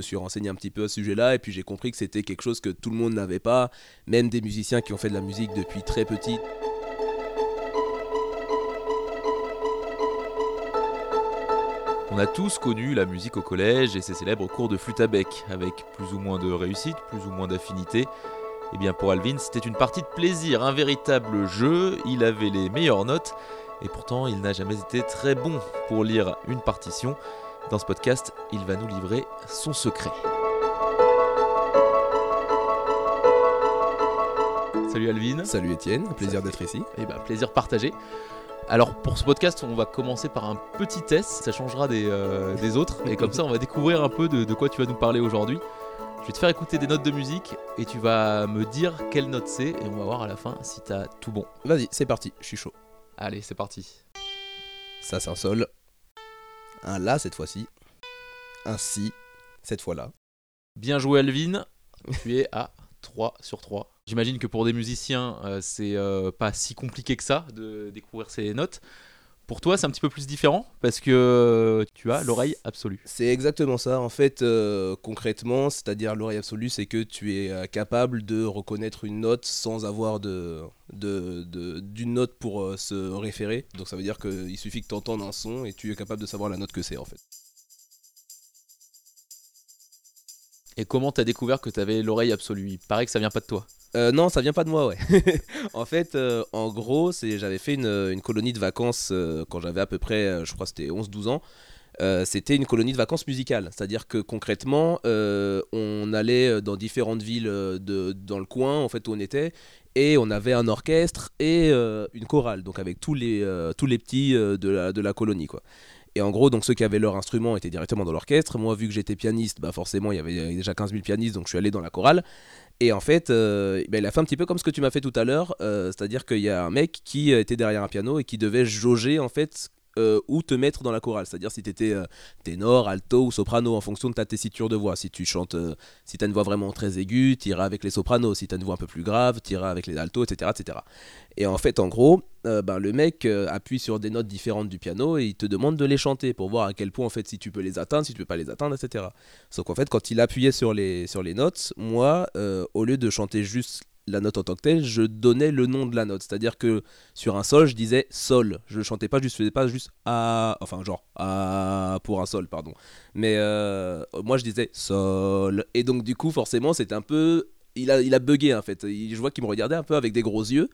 me suis renseigné un petit peu à ce sujet-là et puis j'ai compris que c'était quelque chose que tout le monde n'avait pas, même des musiciens qui ont fait de la musique depuis très petit. On a tous connu la musique au collège et ses célèbres cours de flûte à bec, avec plus ou moins de réussite, plus ou moins d'affinité. Et bien pour Alvin, c'était une partie de plaisir, un véritable jeu, il avait les meilleures notes, et pourtant il n'a jamais été très bon pour lire une partition. Dans ce podcast, il va nous livrer son secret. Salut Alvin. Salut Étienne, plaisir d'être ici. Et ben plaisir partagé. Alors pour ce podcast, on va commencer par un petit test, ça changera des, euh, des autres, et comme ça on va découvrir un peu de, de quoi tu vas nous parler aujourd'hui. Je vais te faire écouter des notes de musique et tu vas me dire quelle note c'est et on va voir à la fin si t'as tout bon. Vas-y, c'est parti, je suis chaud. Allez, c'est parti. Ça c'est un sol, un la cette fois-ci, un si cette fois-là. Bien joué Alvin, tu es à 3 sur 3. J'imagine que pour des musiciens, euh, c'est euh, pas si compliqué que ça de découvrir ces notes. Pour toi, c'est un petit peu plus différent parce que tu as l'oreille absolue. C'est exactement ça. En fait, euh, concrètement, c'est-à-dire l'oreille absolue, c'est que tu es euh, capable de reconnaître une note sans avoir de, de, de- d'une note pour euh, se référer. Donc ça veut dire qu'il suffit que tu entendes un son et tu es capable de savoir la note que c'est en fait. Et comment t'as découvert que t'avais l'oreille absolue? Il paraît que ça vient pas de toi. Euh, non, ça vient pas de moi, ouais. en fait, euh, en gros, c'est, j'avais fait une, une colonie de vacances euh, quand j'avais à peu près, euh, je crois c'était 11-12 ans. Euh, c'était une colonie de vacances musicales. C'est-à-dire que concrètement, euh, on allait dans différentes villes euh, de, dans le coin en fait, où on était. Et on avait un orchestre et euh, une chorale, donc avec tous les, euh, tous les petits euh, de, la, de la colonie. Quoi. Et en gros, donc ceux qui avaient leur instrument étaient directement dans l'orchestre. Moi, vu que j'étais pianiste, bah forcément, il y avait déjà 15 000 pianistes, donc je suis allé dans la chorale. Et en fait, euh, ben, il a fait un petit peu comme ce que tu m'as fait tout à l'heure, euh, c'est-à-dire qu'il y a un mec qui était derrière un piano et qui devait jauger en fait euh, où te mettre dans la chorale, c'est-à-dire si tu étais ténor, alto ou soprano en fonction de ta tessiture de voix. Si tu chantes, euh, si tu as une voix vraiment très aiguë, tu iras avec les sopranos. Si tu as une voix un peu plus grave, tu iras avec les altos, etc. etc. Et en fait, en gros, euh, ben, le mec euh, appuie sur des notes différentes du piano et il te demande de les chanter pour voir à quel point en fait si tu peux les atteindre, si tu peux pas les atteindre, etc. Sauf qu'en fait, quand il appuyait sur les, sur les notes, moi, euh, au lieu de chanter juste la note en tant que telle, je donnais le nom de la note. C'est-à-dire que sur un sol, je disais sol. Je chantais pas juste, je faisais pas juste a, enfin genre a pour un sol, pardon. Mais euh, moi, je disais sol. Et donc du coup, forcément, c'était un peu, il a, il a bugué en fait. Il- je vois qu'il me regardait un peu avec des gros yeux.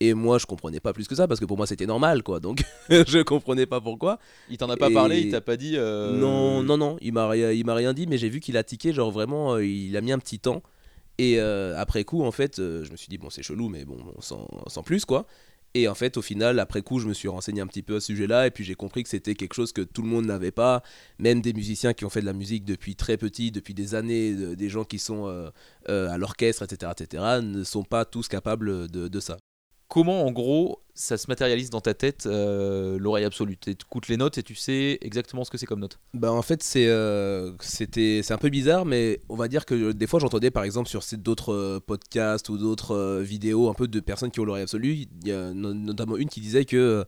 Et moi, je comprenais pas plus que ça parce que pour moi, c'était normal, quoi. Donc, je comprenais pas pourquoi. Il t'en a pas Et- parlé, il t'a pas dit. euh, Non, non, non, il m'a rien, il m'a rien dit, mais j'ai vu qu'il a tiqué, genre vraiment, euh, il a mis un petit temps. Et euh, après coup, en fait, euh, je me suis dit, bon, c'est chelou, mais bon, sans, sans plus, quoi. Et en fait, au final, après coup, je me suis renseigné un petit peu à ce sujet-là, et puis j'ai compris que c'était quelque chose que tout le monde n'avait pas, même des musiciens qui ont fait de la musique depuis très petit, depuis des années, de- des gens qui sont euh, à l'orchestre, etc., etc., ne sont pas tous capables de ça. Comment en gros ça se matérialise dans ta tête euh, l'oreille absolue. Tu écoutes les notes et tu sais exactement ce que c'est comme note. Bah en fait c'est euh, c'était un peu bizarre mais on va dire que des fois j'entendais par exemple sur d'autres euh, podcasts ou d'autres euh, vidéos un peu de personnes qui ont l'oreille absolue y a no- notamment une qui disait que euh,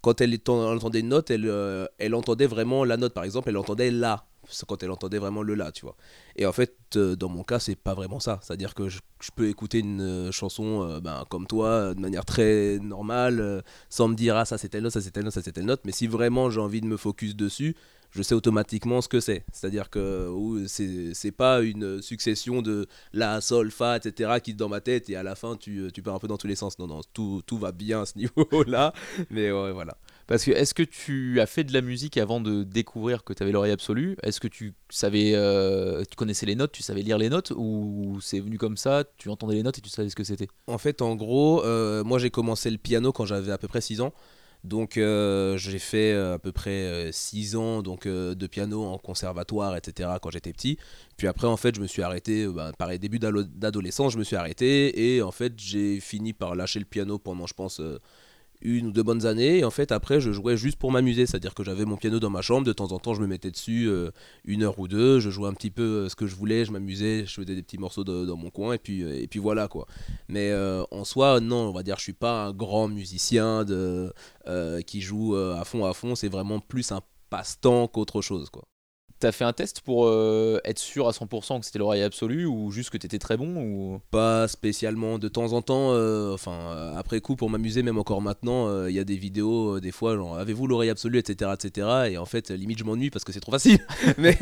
quand elle, entendait une note elle, euh, elle entendait vraiment la note. Par exemple elle entendait la quand elle entendait vraiment le la tu vois et en fait euh, dans mon cas c'est pas vraiment ça c'est à dire que je, peux écouter une euh, chanson euh, ben, comme toi de manière très normale sans me dire ah ça c'est telle note ça c'est telle note ça c'est telle note mais si vraiment j'ai envie de me focus dessus je sais automatiquement ce que c'est. C'est-à-dire que c'est pas une succession de la, sol, fa, etc. qui est dans ma tête et à la fin tu, tu pars un peu dans tous les sens. Non, non, tout, tout va bien à ce niveau-là. Mais ouais, voilà. Parce que est-ce que tu as fait de la musique avant de découvrir que tu avais l'oreille absolue? Est-ce que euh, tu connaissais les notes, tu savais lire les notes ou c'est venu comme ça, tu entendais les notes et tu savais ce que c'était? En fait, en gros, euh, moi j'ai commencé le piano quand j'avais à peu près 6 ans. Donc euh, j'ai fait à peu près 6 ans donc, de piano en conservatoire, etc. quand j'étais petit. Puis après, en fait, je me suis arrêté, bah, pareil, début d'adolescence, je me suis arrêté. Et en fait, j'ai fini par lâcher le piano pendant, je pense, une ou deux bonnes années. Et en fait, après, je jouais juste pour m'amuser. C'est-à-dire que j'avais mon piano dans ma chambre. De temps en temps, je me mettais dessus euh, une heure ou deux. Je jouais un petit peu euh, ce que je voulais. Je m'amusais. Je faisais des petits morceaux dans mon coin. Et puis, euh, et puis voilà, quoi. Mais en soi, non, on va dire, je suis pas un grand musicien de, qui joue à fond à fond. C'est vraiment plus un passe-temps qu'autre chose, quoi. T'as fait un test pour euh, être sûr à 100% que c'était l'oreille absolue ou juste que t'étais très bon ou... Pas spécialement. De temps en temps, euh, enfin, euh, après coup, pour m'amuser, même encore maintenant, il y a des vidéos, des fois, genre, avez-vous l'oreille absolue, etc., etc. Et en fait, limite, je m'ennuie parce que c'est trop facile. mais,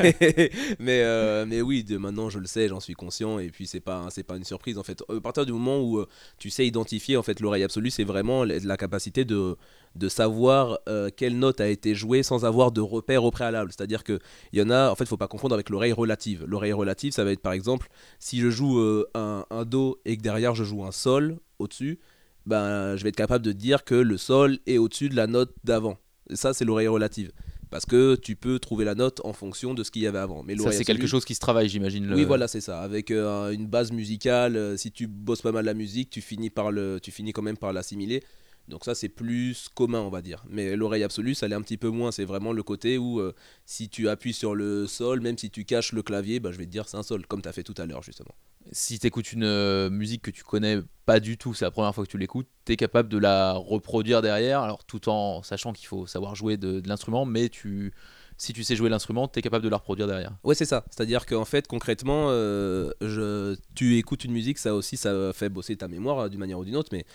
mais, mais oui, de maintenant, je le sais, j'en suis conscient. Et puis, c'est pas, c'est pas une surprise, en fait. À partir du moment où tu sais identifier, en fait, l'oreille absolue, c'est vraiment la capacité de de savoir euh, quelle note a été jouée sans avoir de repère au préalable. C'est-à-dire qu'il y en a, en fait, il faut pas confondre avec l'oreille relative. L'oreille relative, ça va être par exemple, si je joue euh, un, Do et que derrière je joue un Sol au-dessus, ben, je vais être capable de dire que le Sol est au-dessus de la note d'avant. Ça, c'est l'oreille relative. Parce que tu peux trouver la note en fonction de ce qu'il y avait avant. Mais ça, c'est quelque chose qui se travaille, j'imagine. Oui, voilà, c'est ça. Avec euh, une base musicale, si tu bosses pas mal la musique, tu finis, par le... tu finis quand même par l'assimiler. Donc ça c'est plus commun on va dire. Mais l'oreille absolue ça l'est un petit peu moins. C'est vraiment le côté où euh, si tu appuies sur le sol, même si tu caches le clavier, bah, je vais te dire c'est un sol, comme tu as fait tout à l'heure justement. Si tu écoutes une euh, musique que tu connais pas du tout, c'est la première fois que tu l'écoutes, tu es capable de la reproduire derrière, alors tout en sachant qu'il faut savoir jouer de, l'instrument, mais tu si tu sais jouer l'instrument, tu es capable de la reproduire derrière. Ouais, c'est ça. C'est-à-dire qu'en fait, concrètement, euh, je, tu écoutes une musique, ça aussi, ça fait bosser ta mémoire d'une manière ou d'une autre, mais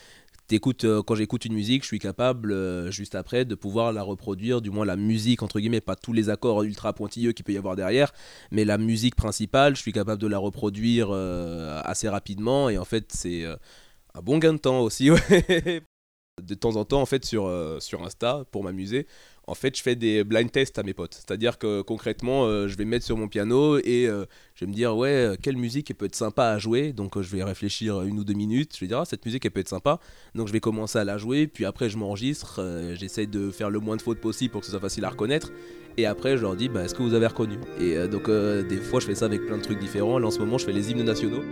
euh, quand j'écoute une musique, je suis capable euh, juste après de pouvoir la reproduire, du moins la musique entre guillemets, pas tous les accords ultra pointilleux qu'il peut y avoir derrière, mais la musique principale, je suis capable de la reproduire euh, assez rapidement et en fait c'est un bon gain de temps aussi. de temps en temps en fait sur, sur Insta pour m'amuser en fait, je fais des blind tests à mes potes. C'est-à-dire que concrètement, euh, je vais mettre sur mon piano et euh, je vais me dire, ouais, euh, quelle musique peut être sympa à jouer. Donc, je vais réfléchir une ou deux minutes. Je vais dire, ah, cette musique, elle peut être sympa. Donc, je vais commencer à la jouer. Puis après, je m'enregistre. J'essaie de faire le moins de fautes possible pour que ce soit facile à reconnaître. Et après, je leur dis, bah, est-ce que vous avez reconnu? Et donc, des fois, je fais ça avec plein de trucs différents. Là, en ce moment, je fais les hymnes nationaux.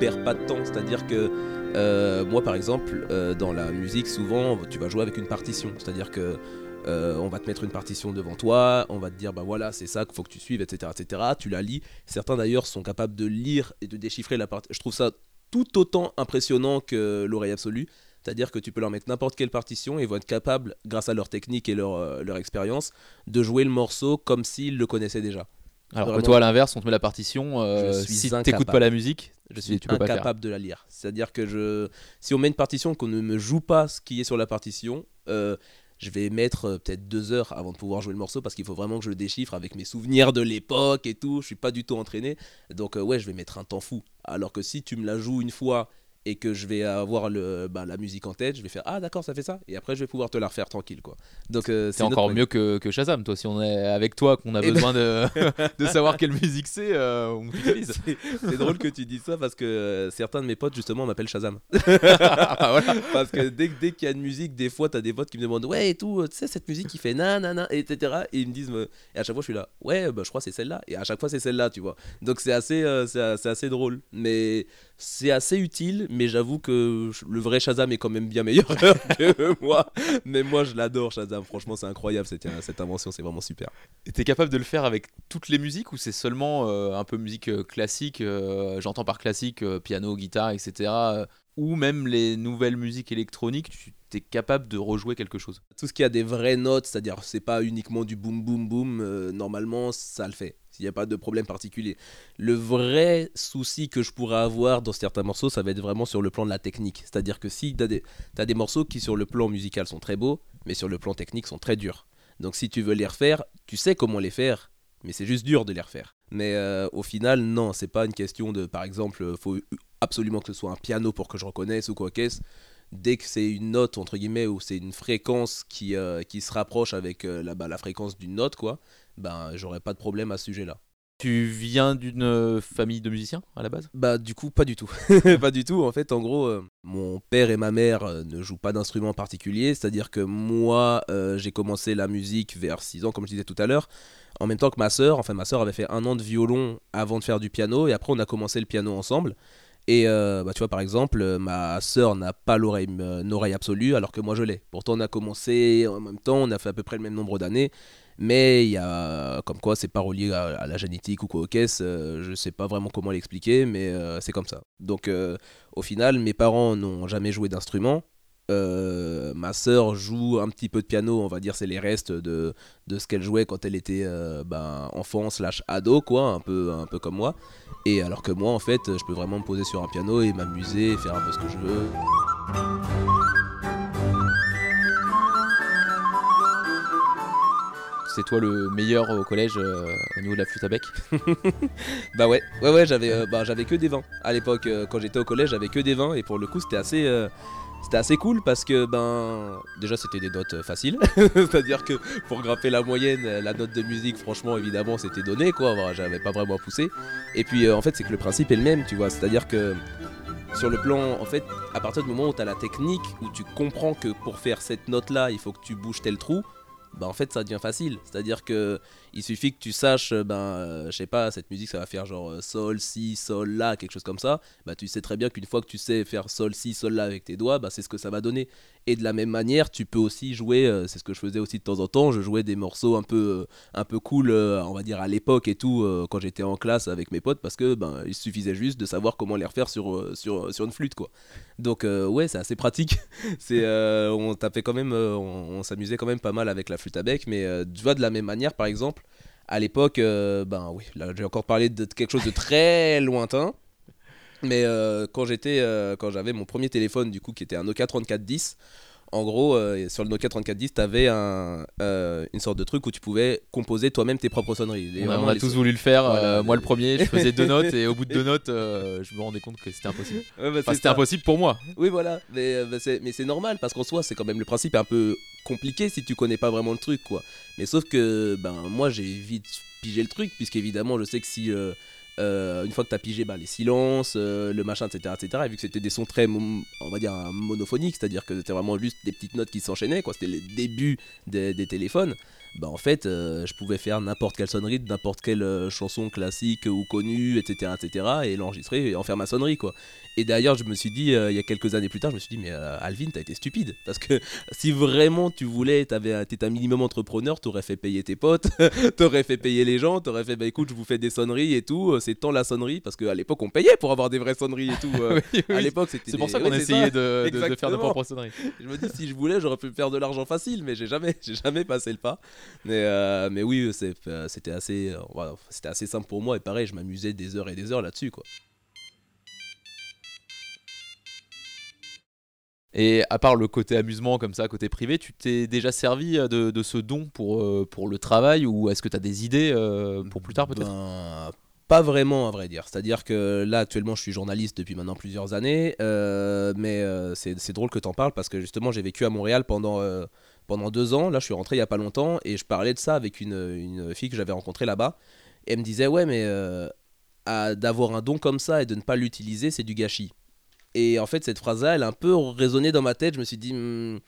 Perds pas de temps. C'est-à-dire que euh, moi, par exemple, euh, dans la musique, souvent, tu vas jouer avec une partition. C'est-à-dire que euh, on va te mettre une partition devant toi, on va te dire bah voilà c'est ça qu'il faut que tu suives, etc., etc. Tu la lis. Certains d'ailleurs sont capables de lire et de déchiffrer la partie. Je trouve ça tout autant impressionnant que l'oreille absolue. C'est-à-dire que tu peux leur mettre n'importe quelle partition et ils vont être capables, grâce à leur technique et leur expérience, de jouer le morceau comme s'ils le connaissaient déjà. Alors que toi, à l'inverse, on te met la partition. Euh, si t'écoutes pas la musique, je suis incapable de la lire. C'est-à-dire que je, si on met une partition qu'on ne me joue pas ce qui est sur la partition, euh, je vais mettre euh, peut-être deux heures avant de pouvoir jouer le morceau parce qu'il faut vraiment que je le déchiffre avec mes souvenirs de l'époque et tout. Je suis pas du tout entraîné, donc ouais, je vais mettre un temps fou. Alors que si tu me la joues une fois et que je vais avoir le, bah, la musique en tête, je vais faire ah d'accord ça fait ça et après je vais pouvoir te la refaire tranquille quoi. Donc euh, c'est encore mieux que, que, Shazam toi si on est avec toi qu'on a eh besoin ben de, de, savoir quelle musique c'est euh, on utilise. C'est drôle que tu dis ça parce que euh, certains de mes potes justement m'appellent Shazam. Ah, parce que dès, dès qu'il y a une musique des fois t'as des potes qui me demandent ouais et tout tu sais cette musique qui fait nanana etc et ils me disent et à chaque fois je suis là ouais bah, je crois c'est celle-là et à chaque fois c'est celle-là tu vois. Donc c'est assez c'est assez drôle mais c'est assez utile mais j'avoue que le vrai Shazam est quand même bien meilleur que moi. Mais moi, je l'adore, Shazam. Franchement, c'est incroyable cette, cette invention, c'est vraiment super. Et t'es capable de le faire avec toutes les musiques ou c'est seulement euh, un peu musique euh, classique euh, J'entends par classique piano, guitare, etc. ou même les nouvelles musiques électroniques, tu es capable de rejouer quelque chose? Tout ce qui a des vraies notes, c'est-à-dire c'est pas uniquement du boum boum boum, normalement ça le fait il n'y a pas de problème particulier. Le vrai souci que je pourrais avoir dans certains morceaux, ça va être vraiment sur le plan de la technique. C'est-à-dire que si tu as, des morceaux qui sur le plan musical sont très beaux, mais sur le plan technique sont très durs. Donc si tu veux les refaire, tu sais comment les faire, mais c'est juste dur de les refaire. Mais euh, au final, non, c'est pas une question de, par exemple, faut absolument que ce soit un piano pour que je reconnaisse ou quoi qu'est-ce dès que c'est une note entre guillemets ou c'est une fréquence qui, euh, se rapproche avec euh, bah, la fréquence d'une note quoi ben j'aurais pas de problème à ce sujet-là. Tu viens d'une euh, famille de musiciens à la base? Bah du coup pas du tout. pas du tout. En fait en gros euh, mon père et ma mère euh, ne jouent pas d'instrument particulier. C'est-à-dire que moi j'ai commencé la musique vers 6 ans comme je disais tout à l'heure. En même temps que ma soeur. Enfin ma soeur avait fait un an de violon avant de faire du piano. Et après on a commencé le piano ensemble. Et bah, tu vois, par exemple, ma soeur n'a pas l'oreille, absolue alors que moi je l'ai. Pourtant, on a commencé en même temps, on a fait à peu près le même nombre d'années. Mais il y a, comme quoi, c'est pas relié à, la génétique ou quoi au caisse, euh, je sais pas vraiment comment l'expliquer, mais euh, c'est comme ça. Donc, euh, au final, mes parents n'ont jamais joué d'instrument. Euh, ma sœur joue un petit peu de piano, on va dire, c'est les restes de, de ce qu'elle jouait quand elle était euh, ben, enfant slash ado, quoi, un peu, un peu comme moi. Et alors que moi, en fait, je peux vraiment me poser sur un piano et m'amuser, faire un peu ce que je veux. C'est toi le meilleur au collège euh, au niveau de la flûte à bec Bah ouais, ouais, ouais, j'avais, euh, bah, j'avais que des vins. À l'époque, euh, quand j'étais au collège, j'avais que des vins et pour le coup, c'était assez, c'était assez cool parce que ben, déjà, c'était des notes faciles. C'est-à-dire que pour grimper la moyenne, la note de musique, franchement, évidemment, c'était donné, quoi. J'avais pas vraiment poussé. Et puis, en fait, c'est que le principe est le même, tu vois. C'est-à-dire que sur le plan, en fait, à partir du moment où tu as la technique, où tu comprends que pour faire cette note-là, il faut que tu bouges tel trou, bah en fait ça devient facile. C'est-à-dire que il suffit que tu saches, euh, ben, euh, je sais pas, cette musique ça va faire genre euh, sol, si, sol, la, quelque chose comme ça. Bah tu sais très bien qu'une fois que tu sais faire sol, si, sol, la avec tes doigts, bah c'est ce que ça va donner. Et de la même manière, tu peux aussi jouer, euh, c'est ce que je faisais aussi de temps en temps, je jouais des morceaux un peu, euh, un peu cool, euh, on va dire à l'époque et tout, quand j'étais en classe avec mes potes, parce que ben il suffisait juste de savoir comment les refaire sur, sur, sur une flûte quoi. Donc ouais, c'est assez pratique. c'est, on tapait quand même, on, s'amusait quand même pas mal avec la flûte à bec, mais tu vois de la même manière, par exemple, à l'époque, ben oui, j'ai encore parlé de quelque chose de très lointain. Mais euh, quand j'étais, euh, quand j'avais mon premier téléphone du coup qui était un Nokia 3410, en gros euh, sur le Nokia 3410 t'avais un, euh, une sorte de truc où tu pouvais composer toi-même tes propres sonneries. On a, on tous voulu le faire. Voilà. euh, moi, le premier, je faisais deux notes et au bout de deux notes, je me rendais compte que c'était impossible. Ouais, bah, Enfin, c'était impossible pour moi. Oui, voilà. Mais, bah, c'est, mais c'est normal parce qu'en soi, c'est quand même le principe est un peu compliqué si tu connais pas vraiment le truc, quoi. Mais sauf que, ben, moi, j'ai vite pigé le truc, puisqu'évidemment, je sais que si. Euh, une fois que t'as pigé bah, les silences, euh, le machin, etc., etc., et vu que c'était des sons très, on va dire, monophoniques, c'est-à-dire que c'était vraiment juste des petites notes qui s'enchaînaient, quoi, c'était les débuts des, des téléphones, bah en fait, euh, je pouvais faire n'importe quelle sonnerie de n'importe quelle euh, chanson classique ou connue, etc., etc., et l'enregistrer et en faire ma sonnerie, quoi. Et d'ailleurs, je me suis dit, euh, il y a quelques années plus tard, je me suis dit, mais Alvin, t'as été stupide. Parce que si vraiment tu voulais, t'avais, t'étais un minimum entrepreneur, t'aurais fait payer tes potes, t'aurais fait payer les gens, t'aurais fait, bah écoute, je vous fais des sonneries et tout, c'est tant la sonnerie. Parce qu'à l'époque, on payait pour avoir des vraies sonneries et tout. Oui, oui. À l'époque, c'était C'est pour des- ça qu'on ouais, essayait de, de- de faire nos propres sonneries. je me dis, si je voulais, j'aurais pu faire de l'argent facile, mais j'ai jamais, j'ai jamais passé le pas. Mais, euh, mais oui, euh, c'était assez, euh, voilà, assez simple pour moi. Et pareil, je m'amusais des heures et des heures là-dessus, quoi. Et à part le côté amusement comme ça, côté privé, tu t'es déjà servi de, de ce don pour, euh, pour le travail ou est-ce que tu as des idées euh, pour plus tard peut-être? Ben, Pas vraiment, à vrai dire. C'est-à-dire que là, actuellement, je suis journaliste depuis maintenant plusieurs années. euh, mais c'est drôle que t'en parles parce que justement, j'ai vécu à Montréal pendant, pendant deux ans. Là, je suis rentré il y a pas longtemps et je parlais de ça avec une, une fille que j'avais rencontrée là-bas. Et elle me disait, ouais, mais euh, d'avoir un don comme ça et de ne pas l'utiliser, c'est du gâchis. Et en fait, cette phrase-là, elle a un peu résonné dans ma tête. Je me suis dit, Hmm,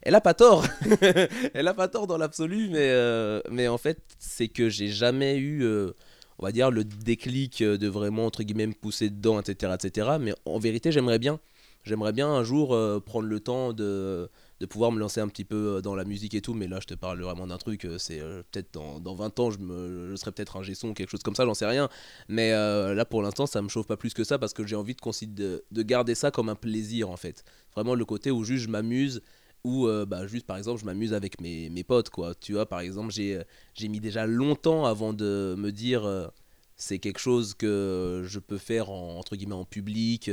elle a pas tort. elle a pas tort dans l'absolu, mais, euh, mais en fait, c'est que j'ai jamais eu, euh, on va dire, le déclic de vraiment, entre guillemets, me pousser dedans, etc. etc. Mais en vérité, j'aimerais bien. J'aimerais bien un jour euh, prendre le temps de, de pouvoir me lancer un petit peu euh, dans la musique et tout, mais là je te parle vraiment d'un truc, euh, c'est euh, peut-être dans, dans 20 ans je, me, je serai peut-être un son quelque chose comme ça, j'en sais rien. Mais là pour l'instant ça me chauffe pas plus que ça parce que j'ai envie de, de, de garder ça comme un plaisir en fait. Vraiment le côté où juste je m'amuse, ou bah, juste par exemple je m'amuse avec mes, mes potes quoi. Tu vois par exemple j'ai j'ai mis déjà longtemps avant de me dire c'est quelque chose que je peux faire en, entre guillemets en public.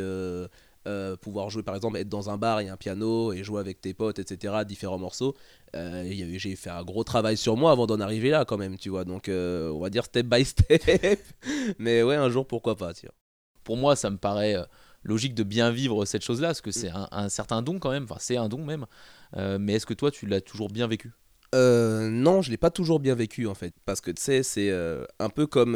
Euh, pouvoir jouer par exemple être dans un bar a un piano et jouer avec tes potes etc différents morceaux. Euh, j'ai fait un gros travail sur moi avant d'en arriver là quand même tu vois. Donc euh, on va dire step by step. Mais ouais un jour pourquoi pas tu vois. Pour moi, ça me paraît logique de bien vivre cette chose-là parce que c'est un, un certain don quand même, enfin c'est un don même. Mais est-ce que toi, tu l'as toujours bien vécu? Euh, non, je l'ai pas toujours bien vécu en fait. Parce que tu sais, c'est un peu comme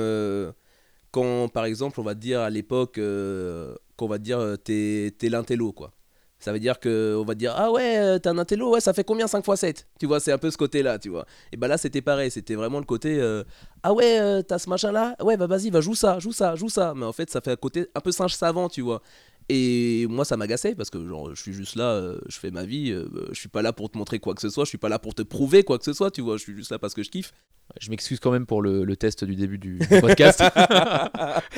quand par exemple on va te dire à l'époque euh, qu'on va te dire euh, t'es t'es l'intello quoi. Ça veut dire que on va te dire ah ouais euh, t'es un intello ouais ça fait combien 5 x 7 Tu vois c'est un peu ce côté là tu vois. Et bah là c'était pareil c'était vraiment le côté euh, ah ouais t'as ce machin là ouais bah vas-y va joue ça joue ça joue ça mais en fait ça fait un côté un peu singe savant tu vois. Et moi, ça m'agaçait parce que genre, je suis juste là, je fais ma vie, je suis pas là pour te montrer quoi que ce soit, je suis pas là pour te prouver quoi que ce soit, tu vois, je suis juste là parce que je kiffe. Je m'excuse quand même pour le, le test du début du, du podcast.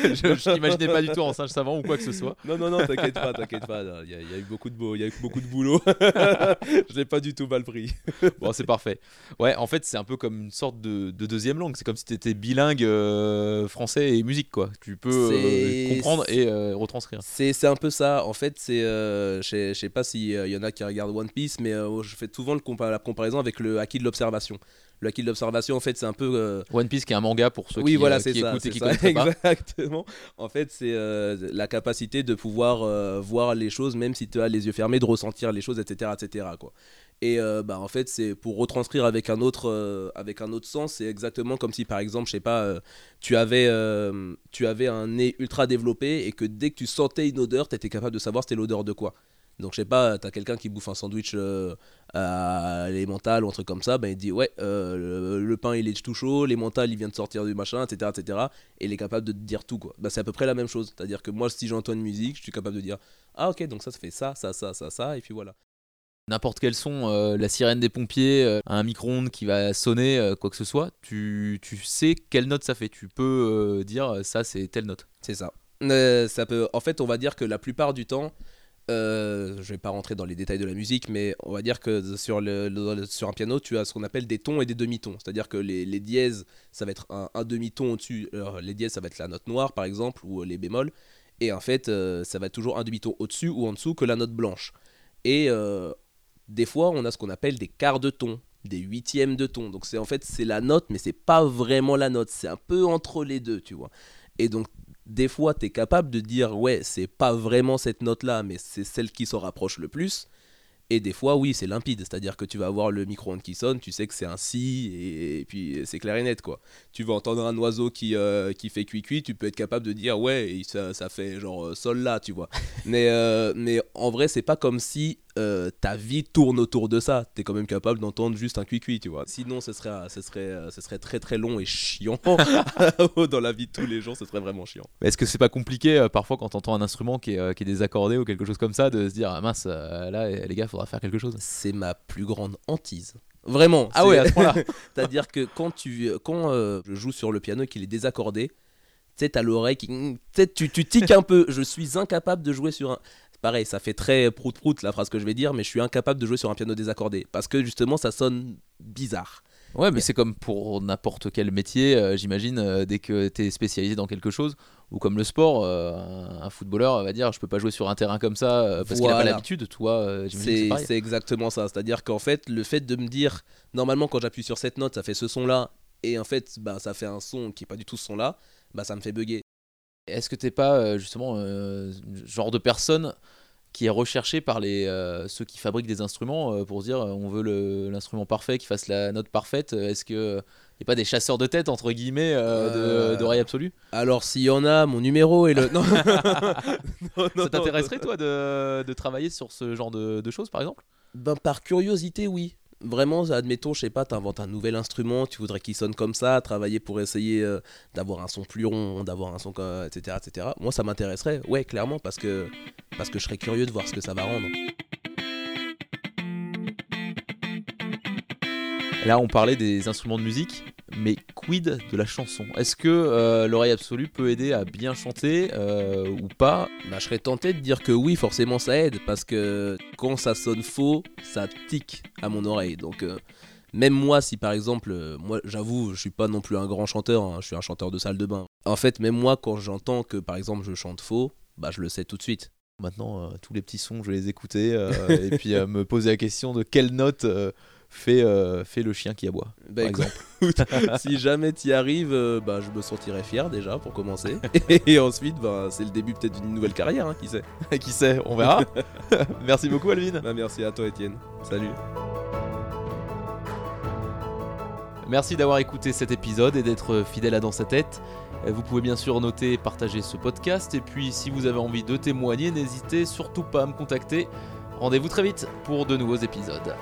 je n'imaginais pas du tout en singe savant ou quoi que ce soit. Non, non, non, t'inquiète pas, t'inquiète pas, il y, a- il y a eu beaucoup de, beau, il y a eu beaucoup de boulot. je l'ai pas du tout mal pris. Bon, c'est parfait. Ouais, en fait, c'est un peu comme une sorte de, de deuxième langue. C'est comme si tu étais bilingue euh, français et musique, quoi. Tu peux euh, comprendre et euh, retranscrire. C'est un peu ça. En fait, c'est. je sais- pas s'il y en a qui regardent One Piece, mais je fais souvent le compa- la comparaison avec le Haki de l'observation. Le Haki de l'observation, en fait, c'est un peu. euh, One Piece, qui est un manga pour ceux oui, qui, voilà, euh, qui ça. écoutent et qui ça, connaissent pas. Exactement. En fait, c'est euh, la capacité de pouvoir voir les choses, même si tu as les yeux fermés, de ressentir les choses, etc. etc. Quoi. Et euh, bah, en fait, c'est pour retranscrire avec un autre, euh, avec un autre sens, c'est exactement comme si, par exemple, je sais pas, euh, tu, avais, tu avais un nez ultra développé et que dès que tu sentais une odeur, tu étais capable de savoir c'était l'odeur de quoi. Donc, je sais pas, t'as quelqu'un qui bouffe un sandwich euh, à l'émental ou un truc comme ça, ben il dit ouais, euh, le, le pain il est tout chaud, l'émental il vient de sortir du machin, etc. etc. et il est capable de te dire tout quoi. Bah, c'est à peu près la même chose. C'est-à-dire que moi, si j'entends une musique, je suis capable de dire ah ok, donc ça, ça fait ça, ça, ça, ça, ça, et puis voilà. N'importe quel son, euh, la sirène des pompiers, euh, un micro-ondes qui va sonner, euh, quoi que ce soit, tu, tu sais quelle note ça fait. Tu peux dire ça, c'est telle note. C'est ça. Ça peut... En fait, on va dire que la plupart du temps, euh, je vais pas rentrer dans les détails de la musique, mais on va dire que sur, un piano, tu as ce qu'on appelle des tons et des demi-tons. C'est-à-dire que les, les dièses, ça va être un, demi-ton au-dessus. Alors, les dièses, ça va être la note noire, par exemple, ou les bémols. Et en fait, euh, ça va toujours un demi-ton au-dessus ou en dessous que la note blanche. Et euh, des fois, on a ce qu'on appelle des quarts de ton, des huitièmes de ton. Donc c'est en fait c'est la note, mais c'est pas vraiment la note. C'est un peu entre les deux, tu vois. Et donc des fois, tu es capable de dire ouais, c'est pas vraiment cette note-là, mais c'est celle qui s'en rapproche le plus. Et des fois, oui, c'est limpide, c'est-à-dire que tu vas avoir le micro-ondes qui sonne, tu sais que c'est un si, et, puis c'est clair et net, quoi. Tu vas entendre un oiseau qui, euh, qui fait cuit-cuit, tu peux être capable de dire, ouais, ça, ça fait genre euh, sol là, tu vois. mais, euh, mais en vrai, c'est pas comme si euh, ta vie tourne autour de ça. T'es quand même capable d'entendre juste un cuit-cuit, tu vois. Sinon, ce serait, ce, serait, euh, ce serait très très long et chiant. Dans la vie de tous les jours, ce serait vraiment chiant. Est-ce que c'est pas compliqué euh, parfois quand t'entends un instrument qui est, euh, qui est désaccordé ou quelque chose comme ça de se dire ah mince là euh, les gars faudra faire quelque chose? C'est ma plus grande hantise. Vraiment. Ah ouais à ce point-là C'est-à-dire que quand, tu, quand je joue sur le piano et qu'il est désaccordé, tu sais, t'as l'oreille qui. Tu, tu tiques un peu. Je suis incapable de jouer sur un. Pareil, ça fait très prout-prout la phrase que je vais dire, mais je suis incapable de jouer sur un piano désaccordé. Parce que justement, ça sonne bizarre. Ouais mais c'est comme pour n'importe quel métier euh, j'imagine euh, dès que t'es spécialisé dans quelque chose ou comme le sport euh, un, footballeur va dire je peux pas jouer sur un terrain comme ça parce qu'il a pas l'habitude toi c'est exactement ça. C'est-à-dire qu'en fait, le fait de me dire, normalement, quand j'appuie sur cette note, ça fait ce son-là, et en fait, bah, ça fait un son qui est pas du tout ce son-là, bah, ça me fait bugger. Est-ce que t'es pas euh, justement euh, genre de personne qui est recherché par les, euh, ceux qui fabriquent des instruments pour dire on veut l'instrument parfait qui fasse la note parfaite Est-ce que y a pas des chasseurs de tête entre guillemets euh, de- Euh, d'oreille absolue Alors, s'il y en a, mon numéro est le. Non, Non, non, Ça t'intéresserait toi de, de travailler sur ce genre de, de choses par exemple? Ben, par curiosité, oui. Vraiment, admettons, je sais pas, t'inventes un nouvel instrument, tu voudrais qu'il sonne comme ça, travailler pour essayer euh, d'avoir un son plus rond, d'avoir un son, comme- etc., etc. Moi, ça m'intéresserait, ouais, clairement, parce que, parce que je serais curieux de voir ce que ça va rendre. Là on parlait des instruments de musique mais quid de la chanson? Est-ce que euh, l'oreille absolue peut aider à bien chanter euh, ou pas? Bah, je serais tenté de dire que oui, forcément, ça aide, parce que quand ça sonne faux, ça tique à mon oreille. Donc, euh, même moi, si par exemple, euh, moi, j'avoue, je suis pas non plus un grand chanteur, hein, je suis un chanteur de salle de bain. En fait, même moi, quand j'entends que par exemple, je chante faux, bah, je le sais tout de suite. Maintenant, euh, tous les petits sons, je vais les écouter euh, et puis euh, me poser la question de quelle note euh, euh, fait le chien qui aboie. Bah, par écoute, exemple. si jamais tu y arrives, euh, bah, je me sentirais fier déjà pour commencer. Et ensuite, bah, c'est le début peut-être d'une nouvelle carrière, hein, qui sait. qui sait, on verra. Merci beaucoup, Alvin. Bah, merci à toi, Étienne. Salut. Merci d'avoir écouté cet épisode et d'être fidèle à Dans sa tête. Vous pouvez bien sûr noter et partager ce podcast. Et puis, si vous avez envie de témoigner, n'hésitez surtout pas à me contacter. Rendez-vous très vite pour de nouveaux épisodes.